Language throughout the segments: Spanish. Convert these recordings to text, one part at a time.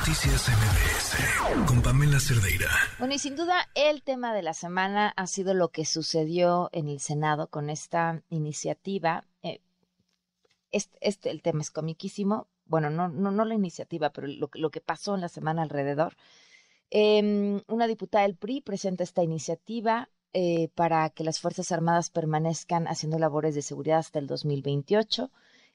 Noticias MBS con Pamela Cerdeira. Bueno, y sin duda el tema de la semana ha sido lo que sucedió en el Senado con esta iniciativa. Eh, este, este, el tema es comiquísimo. Bueno, no, no, no la iniciativa, pero lo, que pasó en la semana alrededor. Eh, una diputada del PRI presenta esta iniciativa eh, para que las Fuerzas Armadas permanezcan haciendo labores de seguridad hasta el 2028.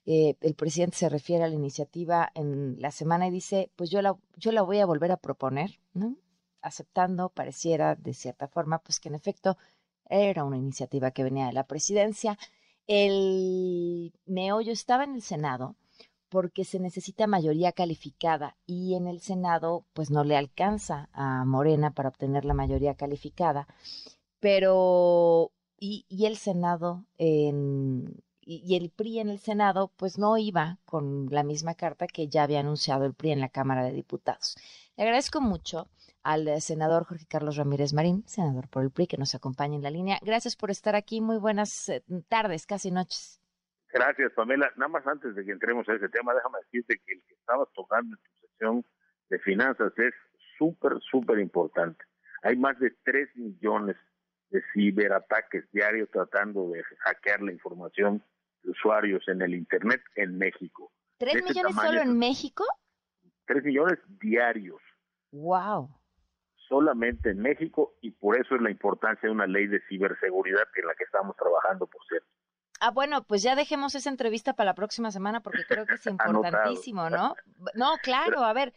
Eh, el presidente se refiere a la iniciativa en la semana y dice, pues yo la, yo la voy a volver a proponer, ¿no? Aceptando, pareciera de cierta forma, pues que en efecto era una iniciativa que venía de la presidencia. El meollo estaba en el Senado porque se necesita mayoría calificada y en el Senado pues no le alcanza a Morena para obtener la mayoría calificada. Pero, y, y el Senado en, y, el PRI en el Senado, pues no iba con la misma carta que ya había anunciado el PRI en la Cámara de Diputados. Le agradezco mucho al eh, senador Jorge Carlos Ramírez Marín, senador por el PRI, que nos acompaña en la línea. Gracias por estar aquí. Muy buenas eh, tardes, casi noches. Gracias, Pamela. Nada más antes de que entremos a ese tema, déjame decirte que el que estabas tocando en tu sección de finanzas es súper, súper importante. Hay más de 3 millones de ciberataques diarios tratando de hackear la información usuarios en el Internet en México. ¿Tres millones solo en México? Tres millones diarios. ¡Wow! Solamente en México y por eso es la importancia de una ley de ciberseguridad en la que estamos trabajando, por cierto. Ah, bueno, pues ya dejemos esa entrevista para la próxima semana porque creo que es importantísimo, ¿no? No, claro, a ver,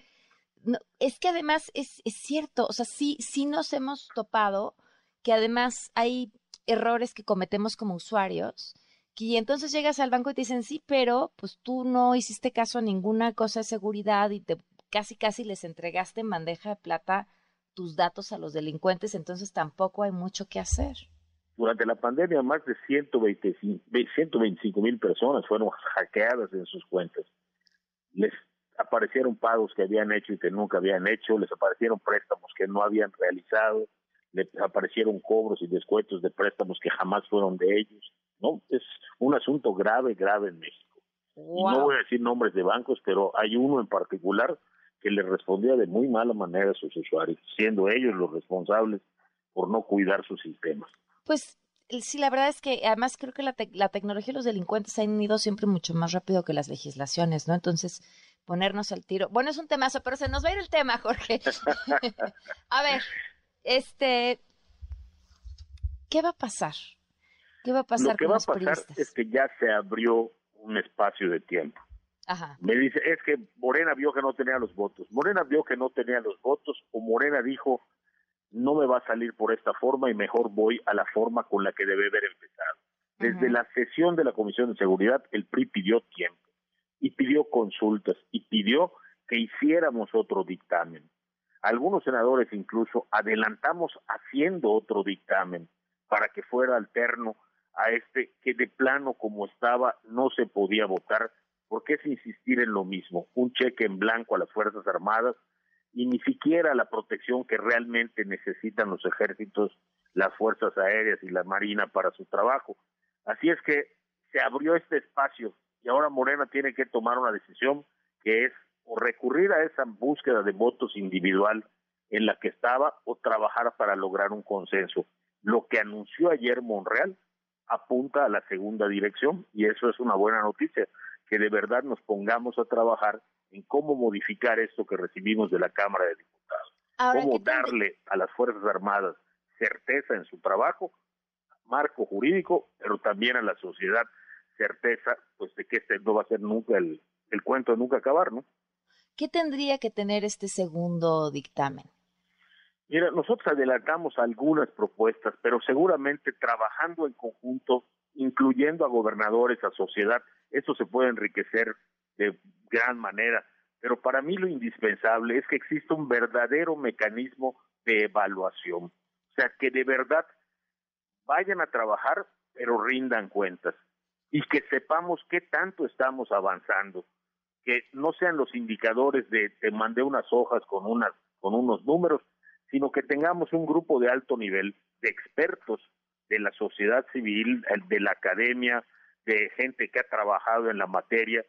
es que además es, es cierto, o sea, sí, sí nos hemos topado que además hay errores que cometemos como usuarios y entonces llegas al banco y te dicen, sí, pero pues tú no hiciste caso a ninguna cosa de seguridad y te casi casi les entregaste en bandeja de plata tus datos a los delincuentes, entonces tampoco hay mucho que hacer. Durante la pandemia, más de 125 mil personas fueron hackeadas en sus cuentas. Les aparecieron pagos que habían hecho y que nunca habían hecho, les aparecieron préstamos que no habían realizado, les aparecieron cobros y descuentos de préstamos que jamás fueron de ellos ¿no? Es un asunto grave, grave en México. Y no voy a decir nombres de bancos, pero hay uno en particular que le respondía de muy mala manera a sus usuarios, siendo ellos los responsables por no cuidar sus sistemas. Pues sí, la verdad es que además creo que la, la tecnología y los delincuentes han ido siempre mucho más rápido que las legislaciones, ¿no? Entonces, ponernos al tiro. Bueno, es un temazo, pero se nos va a ir el tema, Jorge. a ver, este, ¿qué va a pasar? ¿Qué va a pasar Lo que va a pasar es que ya se abrió un espacio de tiempo. Me dice, es que Morena vio que no tenía los votos. Morena vio que no tenía los votos o Morena dijo, no me va a salir por esta forma y mejor voy a la forma con la que debe haber empezado. Desde la sesión de la Comisión de Seguridad, el PRI pidió tiempo y pidió consultas y pidió que hiciéramos otro dictamen. Algunos senadores incluso adelantamos haciendo otro dictamen para que fuera alterno a este que de plano como estaba no se podía votar, porque es insistir en lo mismo, un cheque en blanco a las Fuerzas Armadas y ni siquiera la protección que realmente necesitan los ejércitos, las Fuerzas Aéreas y la Marina para su trabajo. Así es que se abrió este espacio y ahora Morena tiene que tomar una decisión que es o recurrir a esa búsqueda de votos individual en la que estaba o trabajar para lograr un consenso. Lo que anunció ayer Monreal apunta a la segunda dirección y eso es una buena noticia, que de verdad nos pongamos a trabajar en cómo modificar esto que recibimos de la Cámara de Diputados, cómo darle a las Fuerzas Armadas certeza en su trabajo, marco jurídico, pero también a la sociedad certeza pues de que este no va a ser nunca el, el cuento de nunca acabar, ¿no? ¿Qué tendría que tener este segundo dictamen? Mira, nosotros adelantamos algunas propuestas, pero seguramente trabajando en conjunto, incluyendo a gobernadores, a sociedad, eso se puede enriquecer de gran manera. Pero para mí lo indispensable es que exista un verdadero mecanismo de evaluación. O sea, que de verdad vayan a trabajar, pero rindan cuentas. Y que sepamos qué tanto estamos avanzando. Que no sean los indicadores de te mandé unas hojas con, unas, con unos números, sino que tengamos un grupo de alto nivel de expertos de la sociedad civil, de la academia, de gente que ha trabajado en la materia,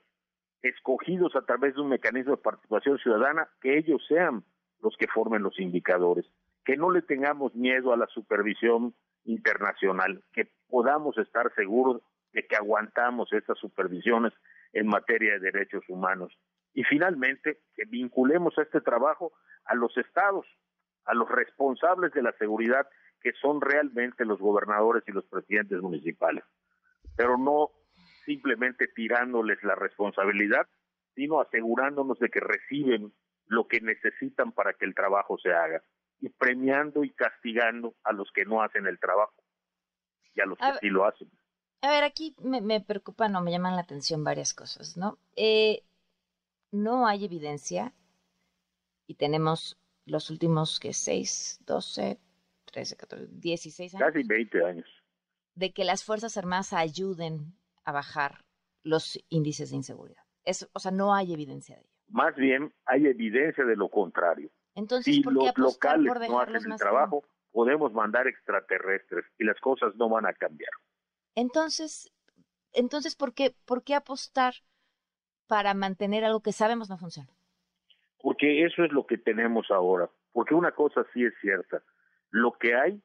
escogidos a través de un mecanismo de participación ciudadana, que ellos sean los que formen los indicadores, que no le tengamos miedo a la supervisión internacional, que podamos estar seguros de que aguantamos estas supervisiones en materia de derechos humanos. Y finalmente, que vinculemos a este trabajo a los estados, a los responsables de la seguridad, que son realmente los gobernadores y los presidentes municipales, pero no simplemente tirándoles la responsabilidad, sino asegurándonos de que reciben lo que necesitan para que el trabajo se haga y premiando y castigando a los que no hacen el trabajo y a los que sí lo hacen. A ver, aquí me, me preocupan o me llaman la atención varias cosas, ¿no? Eh, no hay evidencia y tenemos los últimos que 6, 12, 13, 14, 16 años. Casi 20 años. De que las Fuerzas Armadas ayuden a bajar los índices de inseguridad. Eso, o sea, no hay evidencia de ello. Más bien hay evidencia de lo contrario. Entonces, si ¿por los locales por no hacen el trabajo, podemos mandar extraterrestres y las cosas no van a cambiar. Entonces, entonces ¿por qué, por qué apostar para mantener algo que sabemos no funciona? Porque eso es lo que tenemos ahora. Porque una cosa sí es cierta. Lo que hay,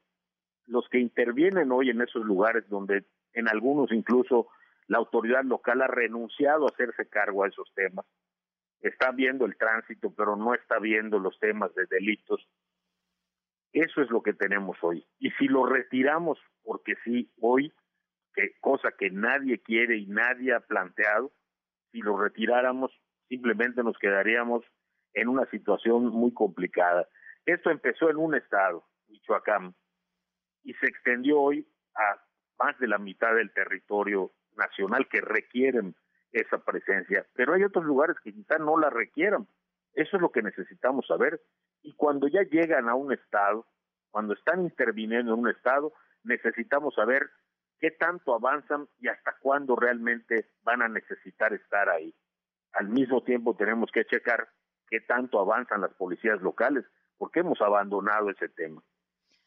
los que intervienen hoy en esos lugares donde en algunos incluso la autoridad local ha renunciado a hacerse cargo a esos temas, está viendo el tránsito, pero no está viendo los temas de delitos. Eso es lo que tenemos hoy. Y si lo retiramos, porque sí, hoy, cosa que nadie quiere y nadie ha planteado, si lo retiráramos, simplemente nos quedaríamos en una situación muy complicada. Esto empezó en un estado, Michoacán, y se extendió hoy a más de la mitad del territorio nacional que requieren esa presencia, pero hay otros lugares que quizá no la requieran. Eso es lo que necesitamos saber. Y cuando ya llegan a un estado, cuando están interviniendo en un estado, necesitamos saber qué tanto avanzan y hasta cuándo realmente van a necesitar estar ahí. Al mismo tiempo tenemos que checar qué tanto avanzan las policías locales, porque hemos abandonado ese tema.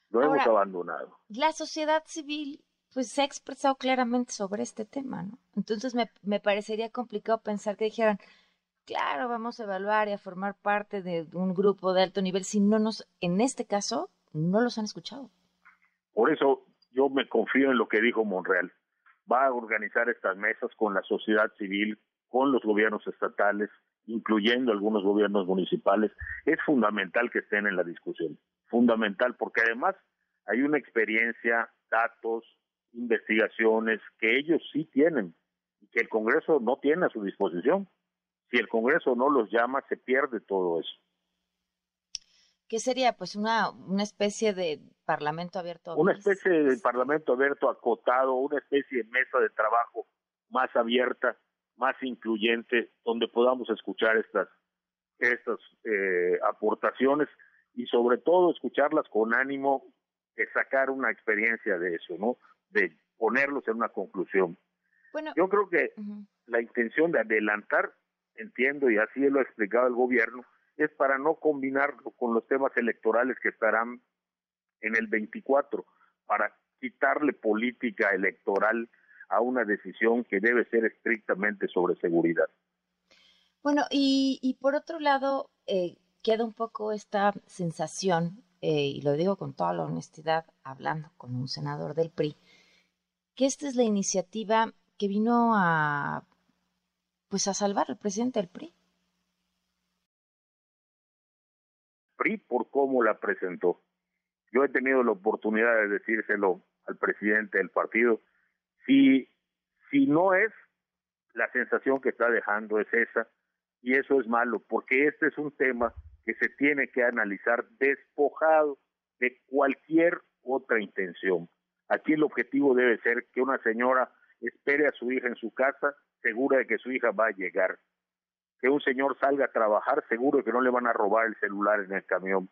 Lo hemos abandonado. La sociedad civil pues se ha expresado claramente sobre este tema, ¿no? Entonces me, me parecería complicado pensar que dijeran, claro, vamos a evaluar y a formar parte de un grupo de alto nivel, si no nos, en este caso, no los han escuchado. Por eso yo me confío en lo que dijo Monreal. Va a organizar estas mesas con la sociedad civil, con los gobiernos estatales, incluyendo algunos gobiernos municipales. Es fundamental que estén en la discusión. Fundamental, porque además hay una experiencia, datos, investigaciones que ellos sí tienen y que el Congreso no tiene a su disposición. Si el Congreso no los llama, se pierde todo eso. ¿Qué sería? Pues una, una especie de parlamento abierto. Una especie de parlamento abierto acotado, una especie de mesa de trabajo más abierta, más incluyente, donde podamos escuchar estas, estas eh, aportaciones y sobre todo escucharlas con ánimo de sacar una experiencia de eso, ¿no? de ponerlos en una conclusión. Bueno, Yo creo que la intención de adelantar, entiendo, y así lo ha explicado el gobierno, es para no combinarlo con los temas electorales que estarán en el 24, para quitarle política electoral a una decisión que debe ser estrictamente sobre seguridad. Bueno, y, y por otro lado, eh, queda un poco esta sensación, eh, y lo digo con toda la honestidad, hablando con un senador del PRI, que esta es la iniciativa que vino a pues a salvar al presidente del PRI. PRI por cómo la presentó. Yo he tenido la oportunidad de decírselo al presidente del partido. Si, si no es, la sensación que está dejando es esa, y eso es malo, porque este es un tema que se tiene que analizar despojado de cualquier otra intención. Aquí el objetivo debe ser que una señora espere a su hija en su casa, segura de que su hija va a llegar. Que un señor salga a trabajar, seguro de que no le van a robar el celular en el camión.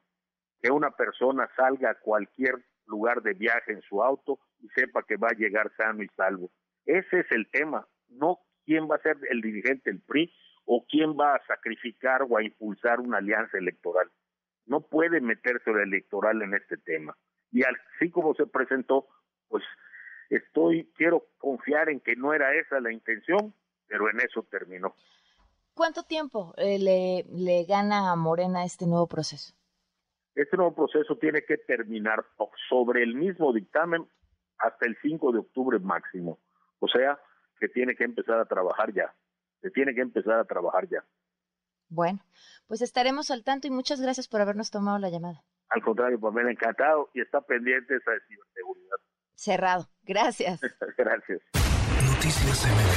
Que una persona salga a cualquier lugar de viaje en su auto y sepa que va a llegar sano y salvo. Ese es el tema, no quién va a ser el dirigente del PRI o quién va a sacrificar o a impulsar una alianza electoral. No puede meterse el electoral en este tema. Y así como se presentó, pues estoy, quiero confiar en que no era esa la intención, pero en eso terminó. ¿Cuánto tiempo eh, le, le gana a Morena este nuevo proceso? Este nuevo proceso tiene que terminar sobre el mismo dictamen hasta el 5 de octubre máximo. O sea, que tiene que empezar a trabajar ya. Se tiene que empezar a trabajar ya. Bueno, pues estaremos al tanto y muchas gracias por habernos tomado la llamada. Al contrario, pues me ha encantado y está pendiente esa ciberseguridad. Cerrado. Gracias. gracias. Noticias MBS